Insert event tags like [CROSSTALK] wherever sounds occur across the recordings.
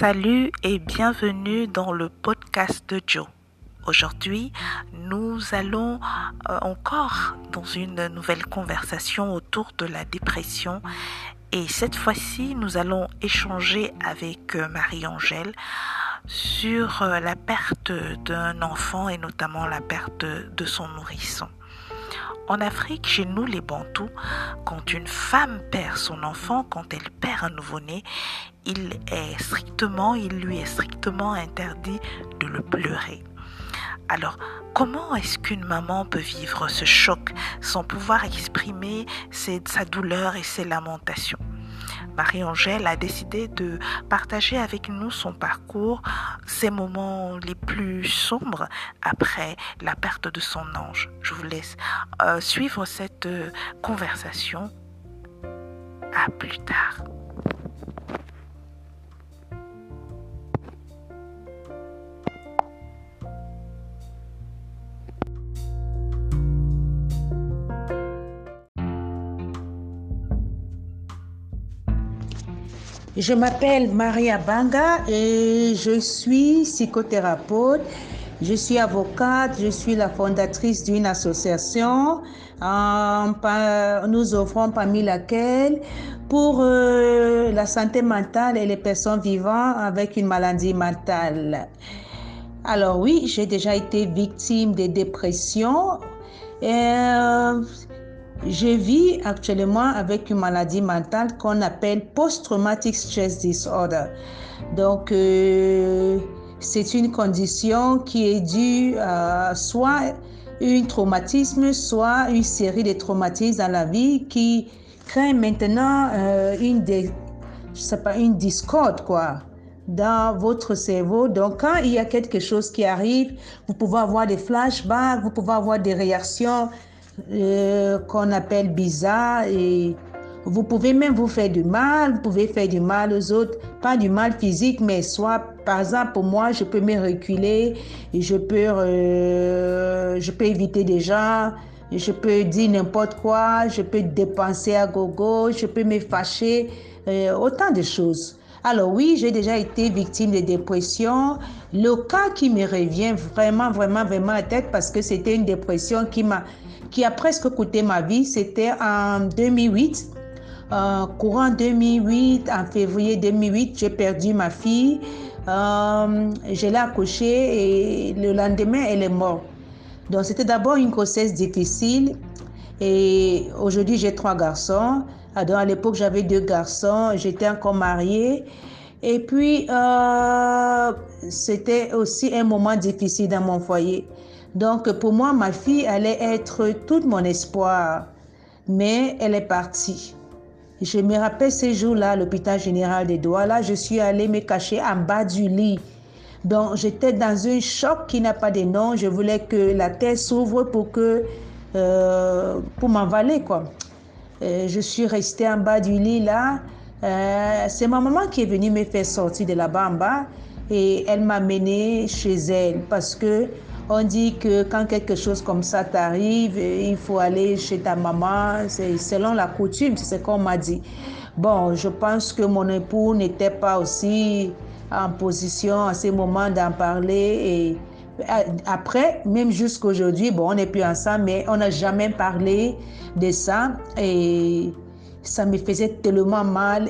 Salut et bienvenue dans le podcast de Joe. Aujourd'hui, nous allons euh, encore dans une nouvelle conversation autour de la dépression et cette fois-ci, nous allons échanger avec euh, Marie-Angèle sur euh, la perte d'un enfant et notamment la perte de son nourrisson. En Afrique, chez nous les Bantous, quand une femme perd son enfant, quand elle perd un nouveau-né, il est strictement, il lui est strictement interdit de le pleurer. Alors, comment est-ce qu'une maman peut vivre ce choc sans pouvoir exprimer sa douleur et ses lamentations? Marie-Angèle a décidé de partager avec nous son parcours, ses moments les plus sombres après la perte de son ange. Je vous laisse euh, suivre cette euh, conversation. À plus tard. Je m'appelle Maria Banga et je suis psychothérapeute. Je suis avocate, je suis la fondatrice d'une association. nous offrons parmi laquelle pour euh, la santé mentale et les personnes vivant avec une maladie mentale. Alors oui, j'ai déjà été victime de dépression. Euh, je vis actuellement avec une maladie mentale qu'on appelle post-traumatic stress disorder. Donc, euh, c'est une condition qui est due à soit un traumatisme, soit une série de traumatismes dans la vie qui crée maintenant euh, une, je sais pas, une discorde, quoi dans votre cerveau. Donc, quand il y a quelque chose qui arrive, vous pouvez avoir des flashbacks, vous pouvez avoir des réactions euh, qu'on appelle bizarre et vous pouvez même vous faire du mal, vous pouvez faire du mal aux autres, pas du mal physique, mais soit, par exemple, pour moi, je peux me reculer, je peux, euh, je peux éviter des gens, je peux dire n'importe quoi, je peux dépenser à gogo, je peux me fâcher, euh, autant de choses. Alors oui, j'ai déjà été victime de dépression. Le cas qui me revient vraiment, vraiment, vraiment à tête parce que c'était une dépression qui m'a qui a presque coûté ma vie. C'était en 2008. Euh, courant 2008, en février 2008, j'ai perdu ma fille. Euh, je l'ai accouchée et le lendemain, elle est morte. Donc, c'était d'abord une grossesse difficile. Et aujourd'hui, j'ai trois garçons. Alors, à l'époque, j'avais deux garçons. J'étais encore mariée. Et puis, euh, c'était aussi un moment difficile dans mon foyer. Donc pour moi, ma fille allait être tout mon espoir, mais elle est partie. Je me rappelle ces jours-là l'hôpital général des Douala, je suis allée me cacher en bas du lit. Donc j'étais dans un choc qui n'a pas de nom. Je voulais que la terre s'ouvre pour que euh, pour m'envaler quoi. Euh, je suis restée en bas du lit là. Euh, c'est ma maman qui est venue me faire sortir de là-bas en bas et elle m'a menée chez elle parce que on dit que quand quelque chose comme ça t'arrive, il faut aller chez ta maman. C'est selon la coutume, c'est ce qu'on m'a dit. Bon, je pense que mon époux n'était pas aussi en position à ce moment d'en parler. Et après, même jusqu'aujourd'hui, bon, on n'est plus ensemble, mais on n'a jamais parlé de ça. Et ça me faisait tellement mal.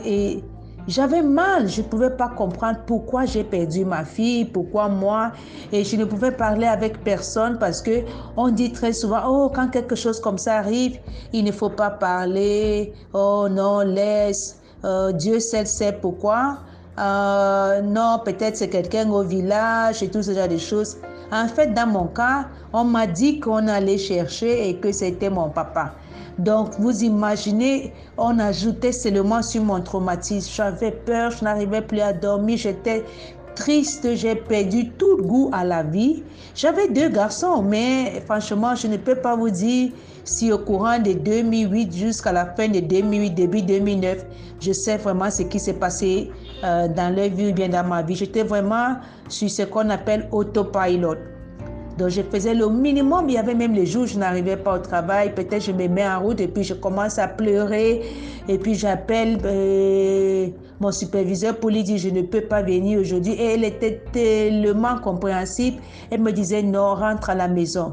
J'avais mal, je ne pouvais pas comprendre pourquoi j'ai perdu ma fille, pourquoi moi, et je ne pouvais parler avec personne parce que on dit très souvent, oh, quand quelque chose comme ça arrive, il ne faut pas parler, oh non, laisse, euh, Dieu seul sait pourquoi. Euh, non, peut-être c'est quelqu'un au village et tout ce genre de choses. En fait, dans mon cas, on m'a dit qu'on allait chercher et que c'était mon papa. Donc, vous imaginez, on ajoutait seulement sur mon traumatisme. J'avais peur, je n'arrivais plus à dormir, j'étais triste, j'ai perdu tout goût à la vie. J'avais deux garçons, mais franchement, je ne peux pas vous dire si au courant de 2008 jusqu'à la fin de 2008, début 2009, je sais vraiment ce qui s'est passé euh, dans leur vie ou bien dans ma vie. J'étais vraiment sur ce qu'on appelle autopilot. Donc, je faisais le minimum. Il y avait même les jours où je n'arrivais pas au travail. Peut-être je me mets en route et puis je commence à pleurer. Et puis j'appelle euh, mon superviseur pour lui dire je ne peux pas venir aujourd'hui. Et elle était tellement compréhensible. Elle me disait non, rentre à la maison.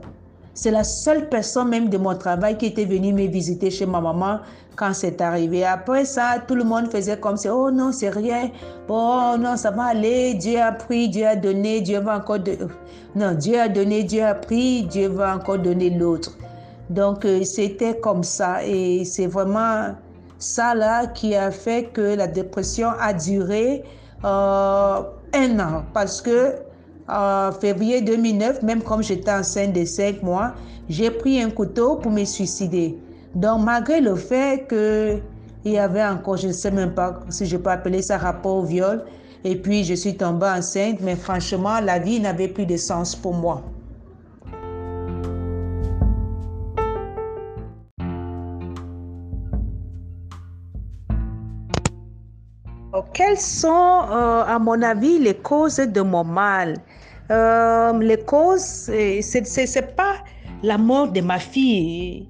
C'est la seule personne même de mon travail qui était venue me visiter chez ma maman quand c'est arrivé. Après ça, tout le monde faisait comme ça. Oh non, c'est rien. Bon, non, ça va aller. Dieu a pris, Dieu a donné, Dieu va encore donner. Non, Dieu a donné, Dieu a pris, Dieu va encore donner l'autre. Donc, euh, c'était comme ça. Et c'est vraiment ça là qui a fait que la dépression a duré euh, un an. Parce que en février 2009, même comme j'étais enceinte de 5 mois, j'ai pris un couteau pour me suicider. Donc, malgré le fait qu'il y avait encore, je ne sais même pas si je peux appeler ça rapport au viol, et puis je suis tombée enceinte, mais franchement, la vie n'avait plus de sens pour moi. Quelles sont, euh, à mon avis, les causes de mon mal? Euh, Les causes, ce n'est pas la mort de ma fille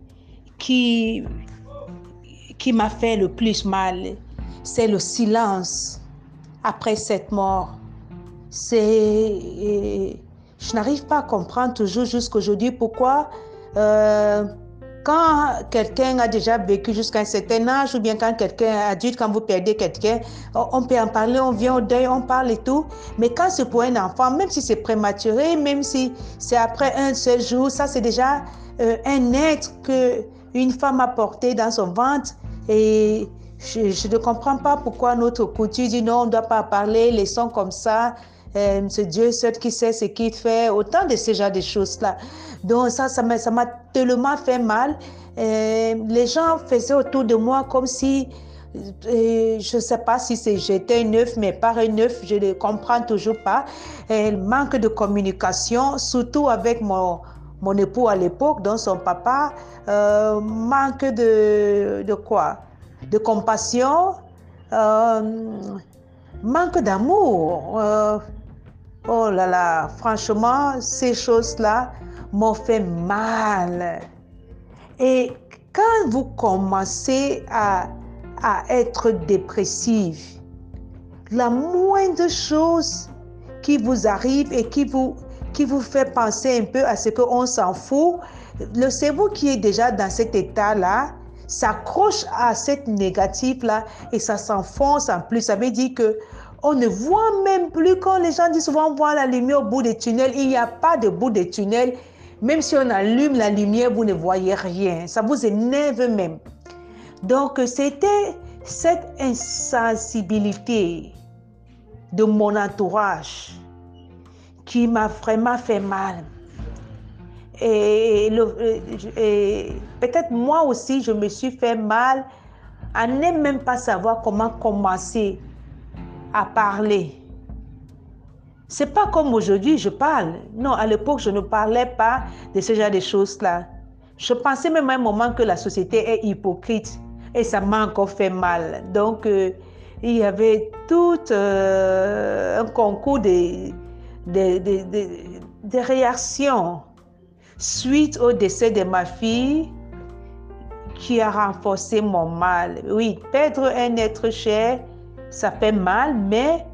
qui, qui m'a fait le plus mal. C'est le silence après cette mort. C'est, je n'arrive pas à comprendre toujours jusqu'aujourd'hui pourquoi euh, quand quelqu'un a déjà vécu jusqu'à un certain âge ou bien quand quelqu'un est adulte, quand vous perdez quelqu'un, on peut en parler, on vient au deuil, on parle et tout. Mais quand c'est pour un enfant, même si c'est prématuré, même si c'est après un seul jour, ça c'est déjà euh, un être que une femme a porté dans son ventre et je, ne comprends pas pourquoi notre coutume dit non, on ne doit pas parler, laissons comme ça. Euh, c'est Dieu seul qui sait ce qu'il fait, autant de ce genre de choses-là. Donc ça, ça m'a, tellement fait mal. Euh, les gens faisaient autour de moi comme si, euh, je ne sais pas si j'étais neuf, mais par un neuf, je ne comprends toujours pas. Euh, manque de communication, surtout avec mon, mon époux à l'époque, donc son papa, manque de, de quoi? De compassion, manque d'amour. Oh là là, franchement, ces choses-là, m'ont fait mal. Et quand vous commencez à, à être dépressif, la moindre chose qui vous arrive et qui vous, qui vous fait penser un peu à ce qu'on s'en fout, le cerveau qui est déjà dans cet état-là s'accroche à cette négative-là et ça s'enfonce en plus. Ça veut dire que on ne voit même plus quand les gens disent souvent voir la lumière au bout des tunnels. Il n'y a pas de bout des tunnels. Même si on allume la lumière, vous ne voyez rien. Ça vous énerve même. Donc, c'était cette insensibilité de mon entourage qui m'a vraiment fait mal. Et, peut-être moi aussi, je me suis fait mal à ne même pas savoir comment commencer à parler. C'est pas comme aujourd'hui, je parle. Non, à l'époque, je ne parlais pas de ce genre de choses-là. Je pensais même à un moment que la société est hypocrite et ça m'a encore fait mal. Donc, euh, il y avait tout euh, un concours de, de, réactions suite au décès de ma fille qui a renforcé mon mal. Oui, perdre un être cher, ça fait mal, mais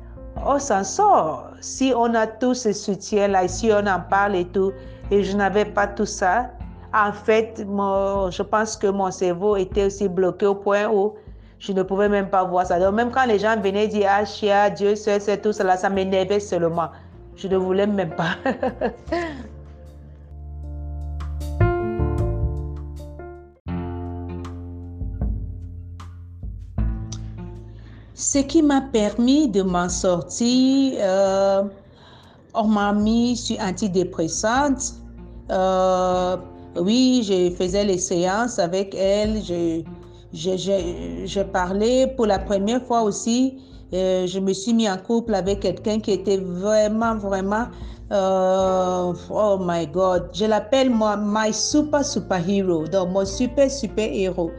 on s'en sort si on a tout ce soutien-là, si on en parle et tout, et je n'avais pas tout ça, en fait, je pense que mon cerveau était aussi bloqué au point où je ne pouvais même pas voir ça. Donc, même quand les gens venaient dire Ah, chia, Dieu c'est tout cela, ça m'énervait seulement. Je ne voulais même pas. [LAUGHS] Ce qui m'a permis de m'en sortir, euh, on m'a mis sur antidépressante. Euh, oui, je faisais les séances avec elle. Je, je, parlais pour la première fois aussi. Euh, je me suis mis en couple avec quelqu'un qui était vraiment, vraiment, oh my God, je l'appelle moi my super super hero, donc mon super super héros.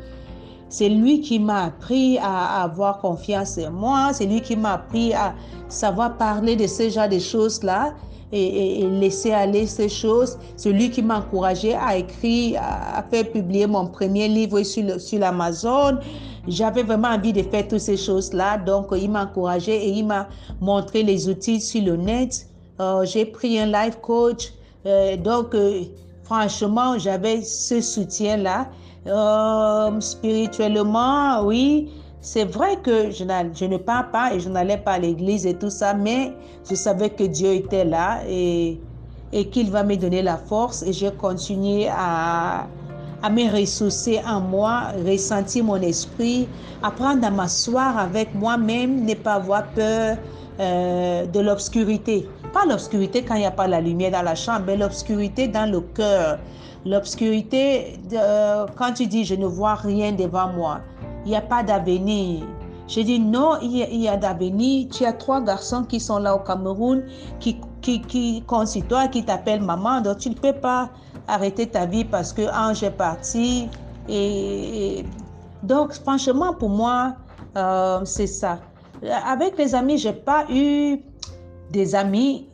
C'est lui qui m'a appris à, avoir confiance en moi. C'est lui qui m'a appris à savoir parler de ce genre de choses-là et, laisser aller ces choses. C'est lui qui m'a encouragé à écrire, à, faire publier mon premier livre sur, sur l'Amazon. J'avais vraiment envie de faire toutes ces choses-là. Donc, il m'a encouragé et il m'a montré les outils sur le net. Euh, j'ai pris un life coach. Euh, donc, euh, franchement, j'avais ce soutien-là. Spirituellement, oui, c'est vrai que je, je, ne pars pas et je n'allais pas à l'église et tout ça, mais je savais que Dieu était là et, et qu'il va me donner la force et j'ai continué à, à me ressourcer en moi, ressentir mon esprit, apprendre à m'asseoir avec moi-même, ne pas avoir peur euh, de l'obscurité. Pas l'obscurité quand il n'y a pas la lumière dans la chambre, mais l'obscurité dans le cœur. L'obscurité euh, quand tu dis je ne vois rien devant moi, il n'y a pas d'avenir. Je dis non, il y a, d'avenir. Tu as trois garçons qui sont là au Cameroun, qui, qui, qui toi, qui t'appellent maman, donc tu ne peux pas arrêter ta vie parce que Ange est parti. Et, donc, franchement, pour moi, euh, c'est ça. Avec les amis, je n'ai pas eu des amis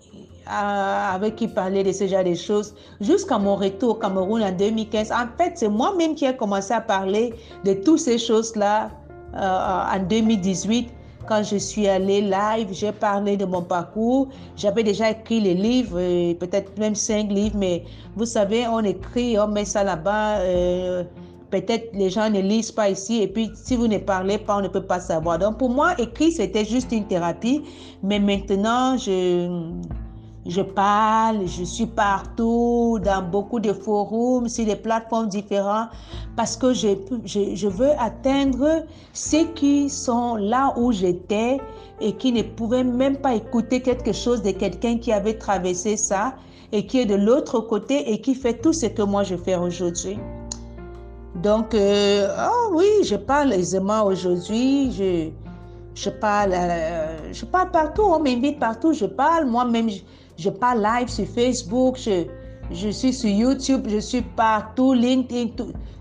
euh, avec qui parler de ce genre de choses jusqu'à mon retour au Cameroun en 2015. En fait, c'est moi-même qui ai commencé à parler de toutes ces choses-là euh, en 2018 quand je suis allée live, j'ai parlé de mon parcours. J'avais déjà écrit les livres, euh, peut-être même cinq livres, mais vous savez, on écrit, on met ça là-bas. Peut-être les gens ne lisent pas ici et puis si vous ne parlez pas, on ne peut pas savoir. Donc pour moi, écrire, c'était juste une thérapie. Mais maintenant, je, je parle, je suis partout, dans beaucoup de forums, sur des plateformes différentes, parce que je, je, veux atteindre ceux qui sont là où j'étais et qui ne pouvaient même pas écouter quelque chose de quelqu'un qui avait traversé ça et qui est de l'autre côté et qui fait tout ce que moi je fais aujourd'hui. Donc, oh oui, je parle aisément aujourd'hui. Je, je parle, euh, je parle partout. On m'invite partout. Je parle moi-même je parle live sur Facebook, je, je suis sur YouTube, je suis partout, LinkedIn,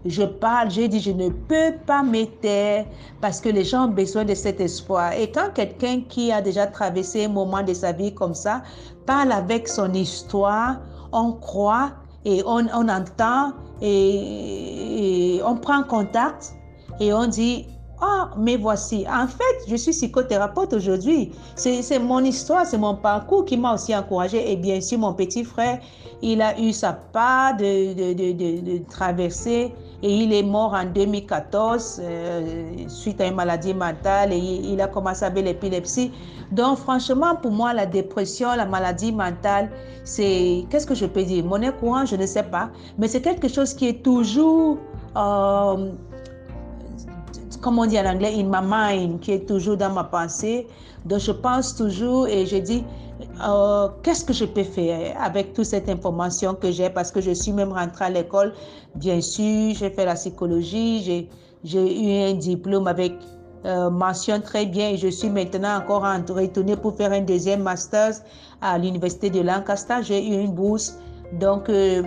je parle, j'ai dit, je ne peux pas me taire parce que les gens ont besoin de cet espoir. Et quand quelqu'un qui a déjà traversé un moment de sa vie comme ça parle avec son histoire, on croit et on, on entend et, on prend contact et on dit, ah, mais voici. En fait, je suis psychothérapeute aujourd'hui. C'est mon histoire, c'est mon parcours qui m'a aussi encouragé. Et bien sûr, mon petit frère, il a eu sa part de, de, de, de traversée et il est mort en 2014 euh, suite à une maladie mentale et il, a commencé avec l'épilepsie. Donc, franchement, pour moi, la dépression, la maladie mentale, c'est, qu'est-ce que je peux dire? Monnaie courante, je ne sais pas, mais c'est quelque chose qui est toujours... Euh, comme on dit en anglais, in my mind, qui est toujours dans ma pensée. Donc, je pense toujours et je dis, euh, qu'est-ce que je peux faire avec toute cette information que j'ai? Parce que je suis même rentrée à l'école. Bien sûr, j'ai fait la psychologie, j'ai eu un diplôme avec euh, mention très bien et je suis maintenant encore retournée pour faire un deuxième master à l'université de Lancaster. J'ai eu une bourse. Donc, euh,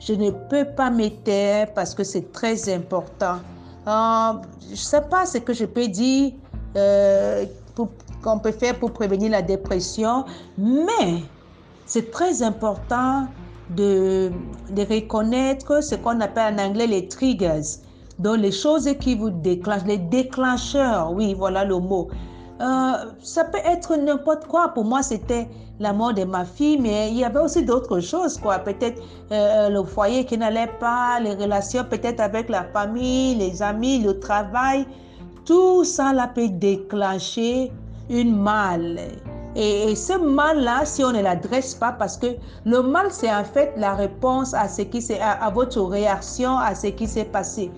je ne peux pas me taire parce que c'est très important. Je ne sais pas ce que je peux dire euh, qu'on peut faire pour prévenir la dépression, mais c'est très important de, de, reconnaître ce qu'on appelle en anglais les triggers. Donc les choses qui vous déclenchent, les déclencheurs, oui, voilà le mot. Euh, ça peut être n'importe quoi. Pour moi, c'était la mort de ma fille, mais il y avait aussi d'autres choses, quoi. Peut-être euh, le foyer qui n'allait pas, les relations peut-être avec la famille, les amis, le travail. Tout ça là peut déclencher une mal. Et, ce mal-là, si on ne l'adresse pas, parce que le mal, c'est en fait la réponse à ce qui à, à votre réaction à ce qui s'est passé.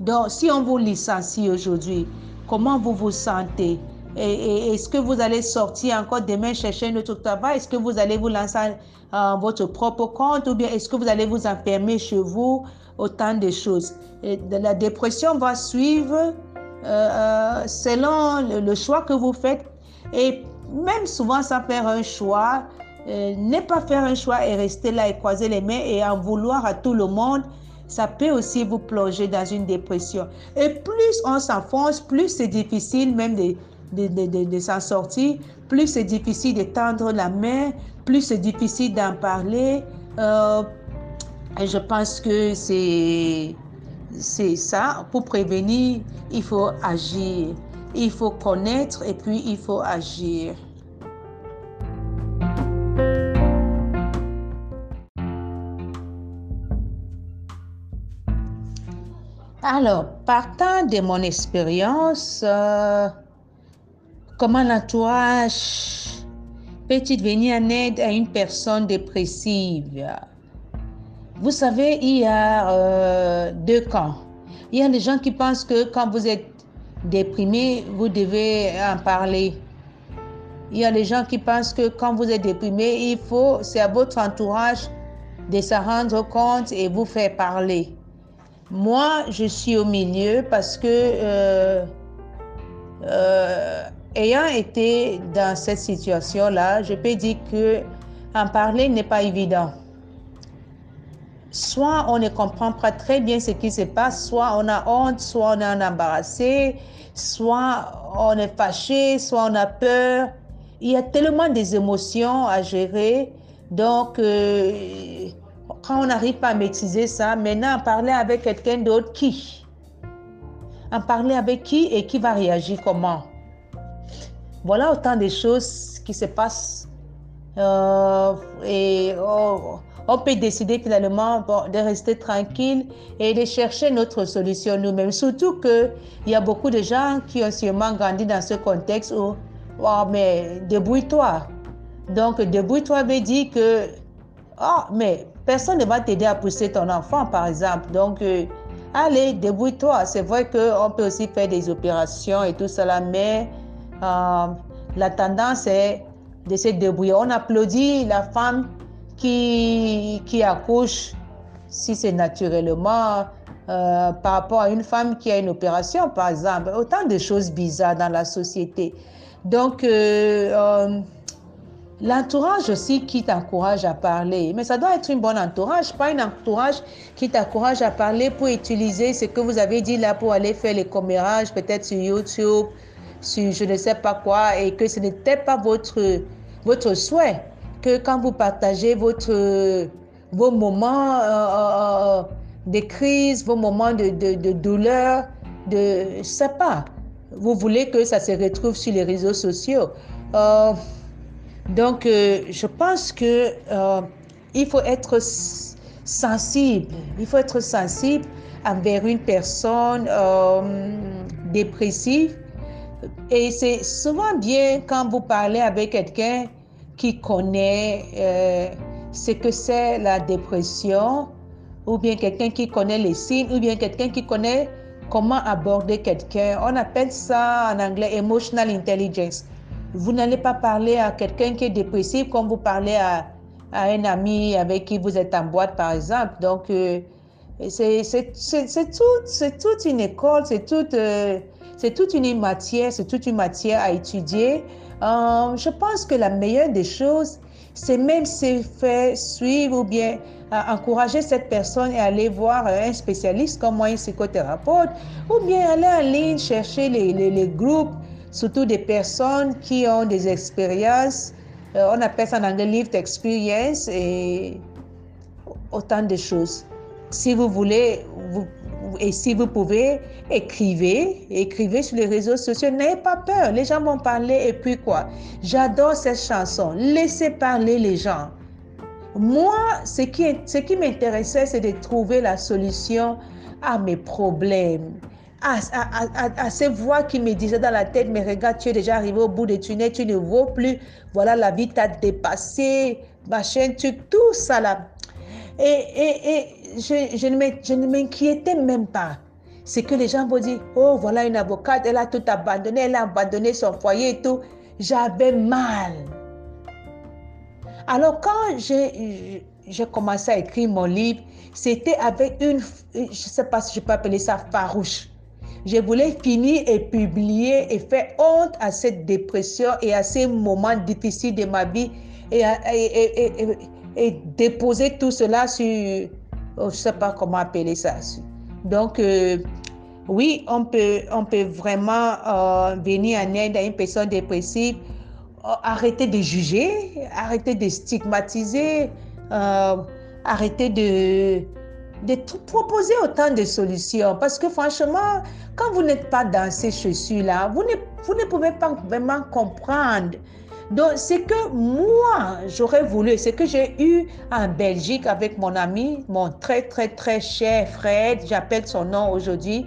Donc, si on vous licencie aujourd'hui, comment vous vous sentez? Et, est-ce que vous allez sortir encore demain chercher un autre travail? Est-ce que vous allez vous lancer en votre propre compte? Ou bien est-ce que vous allez vous enfermer chez vous Autant de choses? La dépression va suivre euh, euh, selon le, choix que vous faites et même souvent sans faire un choix, euh, ne pas faire un choix et rester là et croiser les mains et en vouloir à tout le monde ça peut aussi vous plonger dans une dépression. Et plus on s'enfonce, plus c'est difficile même de, de, de, de s'en sortir, plus c'est difficile de tendre la main, plus c'est difficile d'en parler. Euh, et je pense que c'est c'est ça. Pour prévenir, il faut agir. Il faut connaître et puis il faut agir. Alors, partant de mon expérience, euh, comment l'entourage peut-il venir en aide à une personne dépressive? Vous savez, il y a euh, deux camps. Il y a les gens qui pensent que quand vous êtes déprimé, vous devez en parler. Il y a les gens qui pensent que quand vous êtes déprimé, il faut, c'est à votre entourage de se rendre compte et vous faire parler. Moi, je suis au milieu parce que, euh, euh, ayant été dans cette situation-là, je peux dire que en parler n'est pas évident. Soit on ne comprend pas très bien ce qui se passe, soit on a honte, soit on est embarrassé, soit on est fâché, soit on a peur. Il y a tellement des émotions à gérer. Donc, euh, quand on n'arrive pas à maîtriser ça, maintenant, en parler avec quelqu'un d'autre, qui? En parler avec qui et qui va réagir comment? Voilà autant de choses qui se passent. Euh, et oh, on peut décider finalement de rester tranquille et de chercher notre solution nous-mêmes. Surtout qu'il y a beaucoup de gens qui ont sûrement grandi dans ce contexte où, oh, mais débrouille-toi. Donc, débrouille-toi veut dire que, oh, mais personne ne va t'aider à pousser ton enfant, par exemple. Donc, euh, allez, débrouille-toi. C'est vrai qu'on peut aussi faire des opérations et tout cela, mais euh, la tendance est de se débrouiller. On applaudit la femme qui, accouche, si c'est naturellement, euh, par rapport à une femme qui a une opération, par exemple. Autant de choses bizarres dans la société. Donc, L'entourage aussi qui t'encourage à parler, mais ça doit être une bonne entourage, pas un entourage qui t'encourage à parler pour utiliser ce que vous avez dit là pour aller faire les commérages, peut-être sur YouTube, sur je ne sais pas quoi, et que ce n'était pas votre, votre souhait, que quand vous partagez votre, vos moments euh, euh, euh, de crise, vos moments de, de, de douleur, de, sais pas, vous voulez que ça se retrouve sur les réseaux sociaux. Donc, je pense que il faut être sensible. Il faut être sensible envers une personne dépressive. Et c'est souvent bien quand vous parlez avec quelqu'un qui connaît ce que c'est la dépression, ou bien quelqu'un qui connaît les signes, ou bien quelqu'un qui connaît comment aborder quelqu'un. On appelle ça en anglais emotional intelligence. Vous n'allez pas parler à quelqu'un qui est dépressif comme vous parlez à, un ami avec qui vous êtes en boîte, par exemple. Donc, euh, c'est tout, toute une école, c'est toute, euh, toute une matière, c'est toute une matière à étudier. Euh, je pense que la meilleure des choses, c'est même se faire suivre ou bien encourager cette personne et aller voir un spécialiste comme moi, un psychothérapeute, ou bien aller en ligne chercher les, groupes surtout des personnes qui ont des expériences, euh, on appelle ça en anglais lived experience et autant de choses. Si vous voulez, vous, et si vous pouvez, écrivez, écrivez sur les réseaux sociaux. N'ayez pas peur, les gens vont parler et puis quoi? J'adore cette chanson. Laissez parler les gens. Moi, ce qui, ce qui m'intéressait, c'est de trouver la solution à mes problèmes à, ces voix qui me disaient dans la tête, mais regarde, tu es déjà arrivé au bout du tunnel, tu ne vaux plus, voilà, la vie t'a dépassé, machin, tu, tout ça là. Et, et, et je, je ne m'inquiétais même pas. C'est que les gens vont dire, oh, voilà une avocate, elle a tout abandonné, elle a abandonné son foyer et tout. J'avais mal. Alors quand j'ai commencé à écrire mon livre, c'était avec une, je ne sais pas si je peux appeler ça farouche. Je voulais finir et publier et faire honte à cette dépression et à ces moments difficiles de ma vie et, et, et déposer tout cela sur, je ne sais pas comment appeler ça. Donc, euh, oui, on peut, on peut vraiment euh, venir en aide à une personne dépressive, euh, arrêter de juger, arrêter de stigmatiser, arrêter de, de proposer autant de solutions. Parce que franchement, quand vous n'êtes pas dans ces chaussures-là, vous ne, vous ne pouvez pas vraiment comprendre donc, ce que moi, j'aurais voulu, ce que j'ai eu en Belgique avec mon ami, mon très, très, très cher Fred, j'appelle son nom aujourd'hui,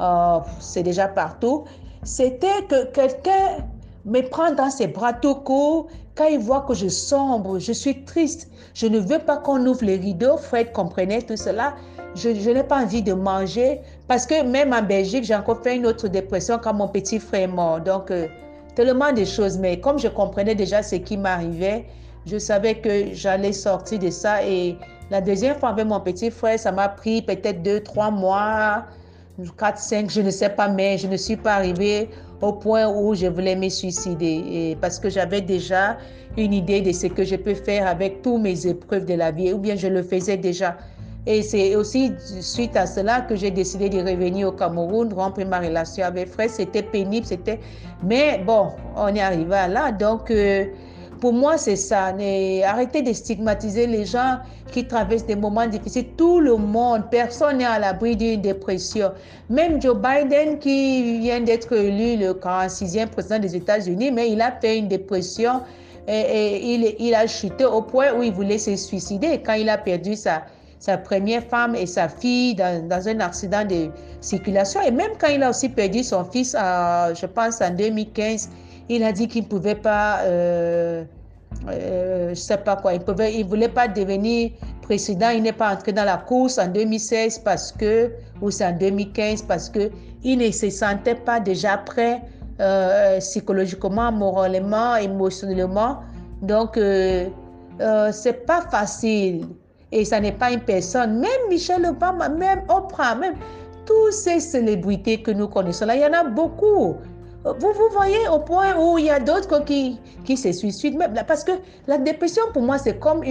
euh, c'est déjà partout, c'était que quelqu'un me prend dans ses bras tout court quand il voit que je sombre, je suis triste, je ne veux pas qu'on ouvre les rideaux. Fred comprenait tout cela. Je, n'ai pas envie de manger parce que même en Belgique, j'ai encore fait une autre dépression quand mon petit frère est mort. Donc, euh, tellement de choses. Mais comme je comprenais déjà ce qui m'arrivait, je savais que j'allais sortir de ça. Et la deuxième fois avec mon petit frère, ça m'a pris peut-être deux, trois mois, quatre, cinq, je ne sais pas, mais je ne suis pas arrivée au point où je voulais me suicider. Parce que j'avais déjà une idée de ce que je peux faire avec toutes mes épreuves de la vie, ou bien je le faisais déjà. Et c'est aussi suite à cela que j'ai décidé de revenir au Cameroun, rompre ma relation avec Fred. C'était pénible, c'était. Mais bon, on est arrivé à là. Donc, euh, pour moi, c'est ça. Arrêtez de stigmatiser les gens qui traversent des moments difficiles. Tout le monde, personne n'est à l'abri d'une dépression. Même Joe Biden, qui vient d'être élu le 46e président des États-Unis, mais il a fait une dépression et, il, il a chuté au point où il voulait se suicider quand il a perdu sa sa première femme et sa fille dans, dans, un accident de circulation. Et même quand il a aussi perdu son fils, je pense en 2015, il a dit qu'il ne pouvait pas, euh, euh, je sais pas quoi, il ne il voulait pas devenir président. Il n'est pas entré dans la course en 2016 parce que, ou c'est en 2015 parce que il ne se sentait pas déjà prêt euh, psychologiquement, moralement, émotionnellement. Donc, euh, euh, c'est pas facile. Et ça n'est pas une personne. Même Michel Obama, même Oprah, même toutes ces célébrités que nous connaissons là, il y en a beaucoup. Vous, vous voyez au point où il y a d'autres qui, qui se suicident. Parce que la dépression, pour moi, c'est comme,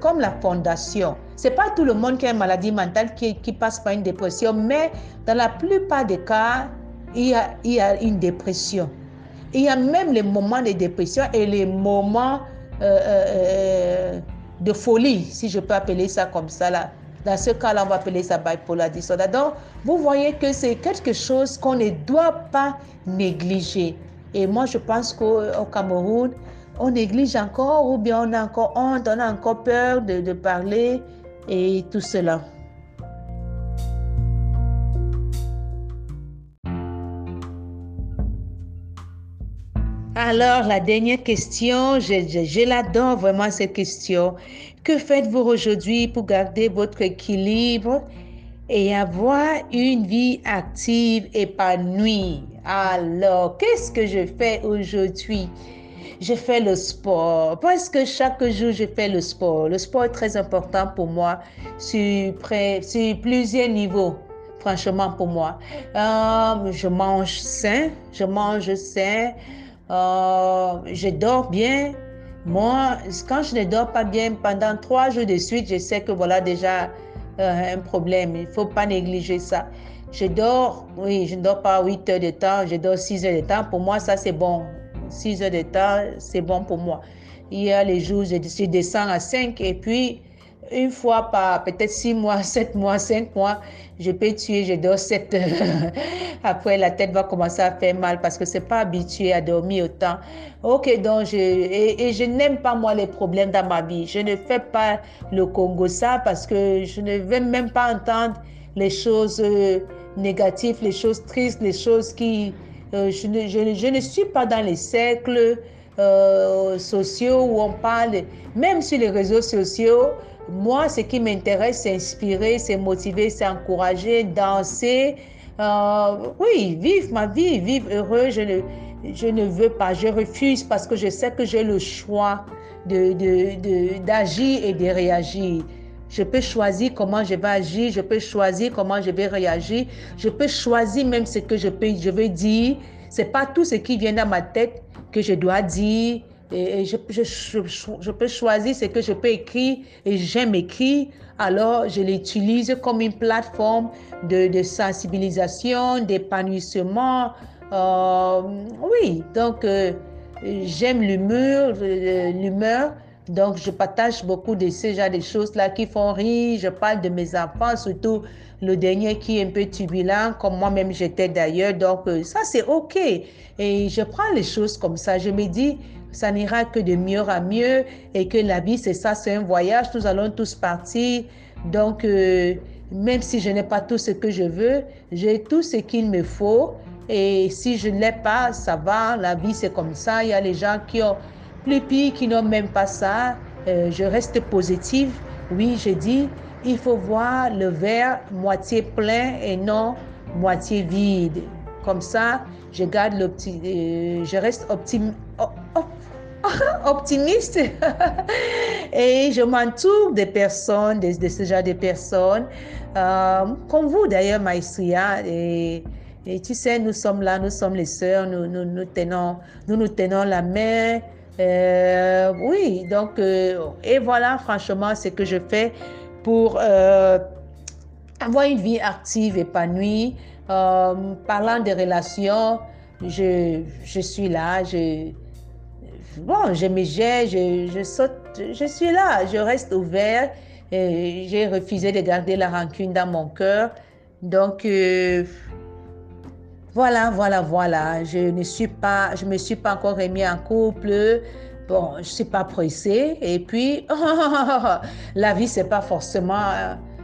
comme la fondation. Ce n'est pas tout le monde qui a une maladie mentale qui, qui passe par une dépression, mais dans la plupart des cas, il y a, il y a une dépression. Il y a même les moments de dépression et les moments euh, euh, euh de folie, si je peux appeler ça comme ça là. Dans ce cas-là, on va appeler ça bipolar disorder. Donc, vous voyez que c'est quelque chose qu'on ne doit pas négliger. Et moi, je pense qu'au Cameroun, on néglige encore ou bien on a encore honte, on a encore peur de, de parler et tout cela. Alors, la dernière question, je, je, l'adore vraiment cette question. Que faites-vous aujourd'hui pour garder votre équilibre et avoir une vie active, épanouie? Alors, qu'est-ce que je fais aujourd'hui? Je fais le sport parce que chaque jour, je fais le sport. Le sport est très important pour moi sur plusieurs niveaux franchement pour moi. Euh, je mange sain, je mange sain. Euh, je dors bien. Moi, quand je ne dors pas bien pendant trois jours de suite, je sais que voilà déjà euh, un problème. Il ne faut pas négliger ça. Je dors, oui, je ne dors pas 8 heures de temps, je dors 6 heures de temps. Pour moi, ça c'est bon. 6 heures de temps, c'est bon pour moi. Il y a les jours, je, je descends à 5 et puis une fois par peut-être six mois, [LAUGHS] sept mois, cinq mois, je peux tuer, je dors sept heures. [LAUGHS] Après, la tête va commencer à faire mal parce que c'est pas habitué à dormir autant. Ok, donc je, et, je n'aime pas moi les problèmes dans ma vie. Je ne fais pas le Congo ça parce que je ne veux même pas entendre les choses euh, négatives, les choses tristes, les choses qui... Euh, je, ne, je, je ne suis pas dans les cercles euh, sociaux où on parle, même sur les réseaux sociaux, moi, ce qui m'intéresse, c'est inspirer, c'est motiver, c'est encourager, danser. Euh, oui, vivre ma vie, vivre heureux. Je ne, je ne veux pas, je refuse parce que je sais que j'ai le choix d'agir de, de, et de réagir. Je peux choisir comment je vais agir, je peux choisir comment je vais réagir, je peux choisir même ce que je, peux, je veux dire. Ce n'est pas tout ce qui vient dans ma tête que je dois dire et, je, peux choisir ce que je peux écrire et j'aime écrire, alors je l'utilise comme une plateforme de, sensibilisation, d'épanouissement. Euh, oui, donc euh, j'aime euh, l'humeur. Donc, je partage beaucoup de ces genre de choses-là qui font rire. Je parle de mes enfants, surtout le dernier qui est un peu turbulent, comme moi-même j'étais d'ailleurs. Donc, ça, c'est OK. Et je prends les choses comme ça. Je me dis, ça n'ira que de mieux à mieux et que la vie, c'est ça, c'est un voyage. Nous allons tous partir. Donc, euh, même si je n'ai pas tout ce que je veux, j'ai tout ce qu'il me faut. Et si je ne l'ai pas, ça va. La vie, c'est comme ça. Il y a les gens qui ont plus pire, qui n'ont même pas ça. Euh, je reste positive. Oui, je dis, il faut voir le verre moitié plein et non moitié vide. Comme ça, je garde euh, je reste optimiste [LAUGHS] optimiste [LAUGHS] et je m'entoure des personnes, de, de, ce genre de personnes, euh, comme vous d'ailleurs, Maestria. Et, tu sais, nous sommes là, nous sommes les sœurs, nous nous, nous tenons, nous, nous tenons la main. Euh, oui, donc, euh, et voilà franchement ce que je fais pour avoir une vie active, épanouie. parlant des relations, je, je suis là, je, bon, je me jette, je, je, saute, je suis là, je reste ouvert. J'ai refusé de garder la rancune dans mon cœur. Donc, euh, voilà, voilà, voilà. Je ne suis pas, je me suis pas encore remis en couple. Bon, je suis pas pressée. Et puis, [LAUGHS] la vie, c'est pas forcément,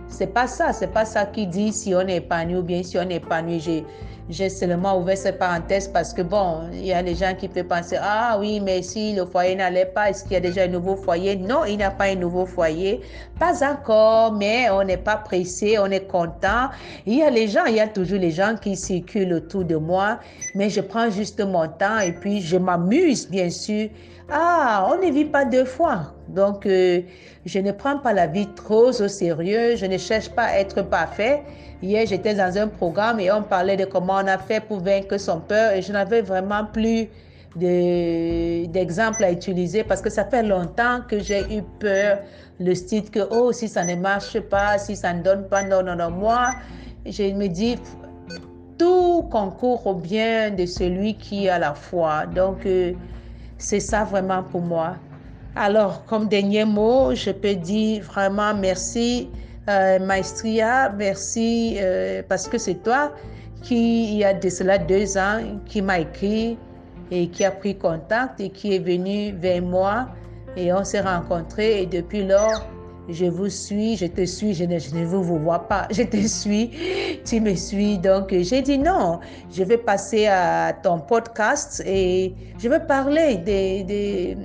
c'est pas ça, c'est pas ça qui dit si on est épanoui ou bien si on est épanoui. J'ai, seulement ouvert cette parenthèse parce que, bon, il y a des gens qui peuvent penser, ah oui, mais si le foyer n'allait pas, est-ce qu'il y a déjà un nouveau foyer? Non, il n'y a pas un nouveau foyer. Pas encore, mais on n'est pas pressé, on est content. Il y a les gens, il y a toujours les gens qui circulent autour de moi, mais je prends juste mon temps et puis je m'amuse, bien sûr. Ah, on ne vit pas deux fois. Donc, euh, je ne prends pas la vie trop au sérieux. Je ne cherche pas à être parfait. Hier, j'étais dans un programme et on parlait de comment on a fait pour vaincre son peur et je n'avais vraiment plus d'exemples à utiliser parce que ça fait longtemps que j'ai eu peur, le style que, oh, si ça ne marche pas, si ça ne donne pas, non, non, non. Moi, je me dis, tout concourt au bien de celui qui a la foi. Donc, euh, c'est ça vraiment pour moi. Alors, comme dernier mot, je peux dire vraiment merci, euh, Maestria, merci euh, parce que c'est toi qui, il y a de cela deux ans, qui m'a écrit et qui a pris contact et qui est venu vers moi et on s'est rencontrés et depuis lors, je vous suis, je te suis, je ne, vous, vois pas, je te suis, tu me suis. Donc, j'ai dit non, je vais passer à ton podcast et je vais parler des, des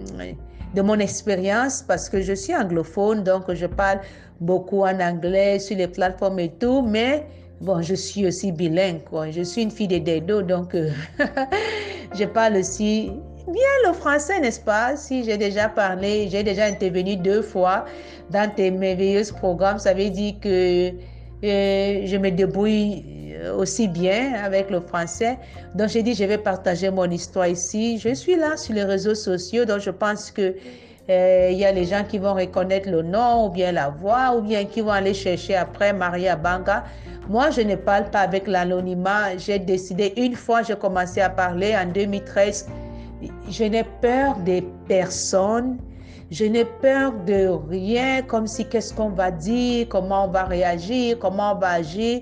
de mon expérience parce que je suis anglophone, donc je parle beaucoup en anglais sur les plateformes et tout, mais bon, je suis aussi bilingue. Je suis une fille de Dedo, donc euh, [LAUGHS] je parle aussi bien le français, n'est-ce pas? Si j'ai déjà parlé, j'ai déjà intervenu deux fois dans tes merveilleux programmes, ça veut dire que euh, je me débrouille aussi bien avec le français. Donc j'ai dit, je vais partager mon histoire ici. Je suis là sur les réseaux sociaux, donc je pense que euh, il y a les gens qui vont reconnaître le nom ou bien la voix ou bien qui vont aller chercher après Maria Banga. Moi, je ne parle pas avec l'anonymat. J'ai décidé, une fois j'ai commencé à parler en 2013, je n'ai peur des personnes. Je n'ai peur de rien, comme si qu'est-ce qu'on va dire, comment on va réagir, comment on va agir.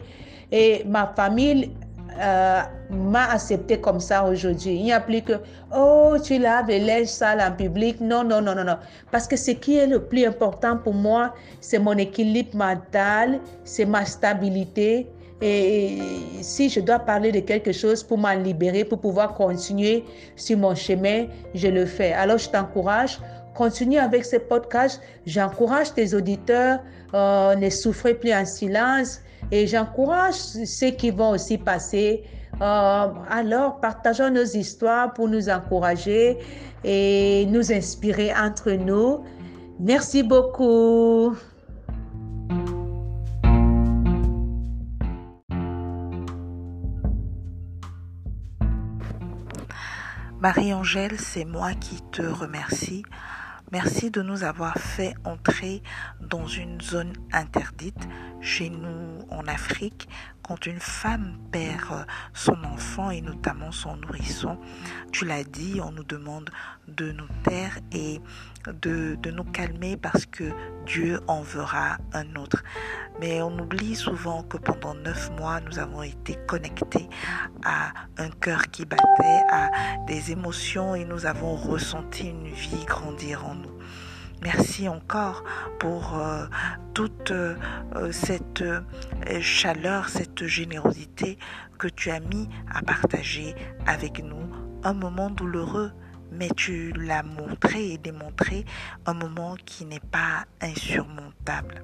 Et ma famille euh, m'a accepté comme ça aujourd'hui. Il n'y a plus que, oh, tu laves les linge sales en public. Non, non, non, non, non. Parce que ce qui est le plus important pour moi, c'est mon équilibre mental, c'est ma stabilité. Et si je dois parler de quelque chose pour m'en libérer, pour pouvoir continuer sur mon chemin, je le fais. Alors, je t'encourage, continue avec ce podcast. J'encourage tes auditeurs, euh, ne souffrez plus en silence. Et j'encourage ceux qui vont aussi passer. Euh, alors, partageons nos histoires pour nous encourager et nous inspirer entre nous. Merci beaucoup. Marie-Angèle, c'est moi qui te remercie. Merci de nous avoir fait entrer dans une zone interdite chez nous en Afrique. Quand une femme perd son enfant et notamment son nourrisson, tu l'as dit, on nous demande de nous taire et de, de nous calmer parce que Dieu en verra un autre. Mais on oublie souvent que pendant neuf mois, nous avons été connectés à un cœur qui battait, à des émotions et nous avons ressenti une vie grandir en nous. Merci encore pour euh, toute euh, cette euh, chaleur, cette générosité que tu as mis à partager avec nous un moment douloureux, mais tu l'as montré et démontré un moment qui n'est pas insurmontable.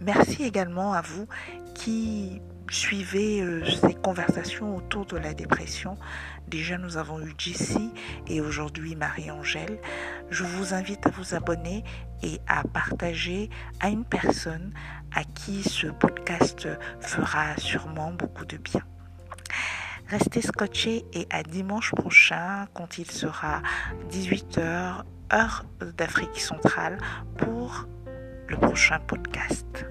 Merci également à vous qui suivez ces conversations autour de la dépression. Déjà, nous avons eu Jessie et aujourd'hui Marie-Angèle. Je vous invite à vous abonner et à partager à une personne à qui ce podcast fera sûrement beaucoup de bien. Restez scotchés et à dimanche prochain quand il sera 18h heure d'Afrique centrale pour le prochain podcast.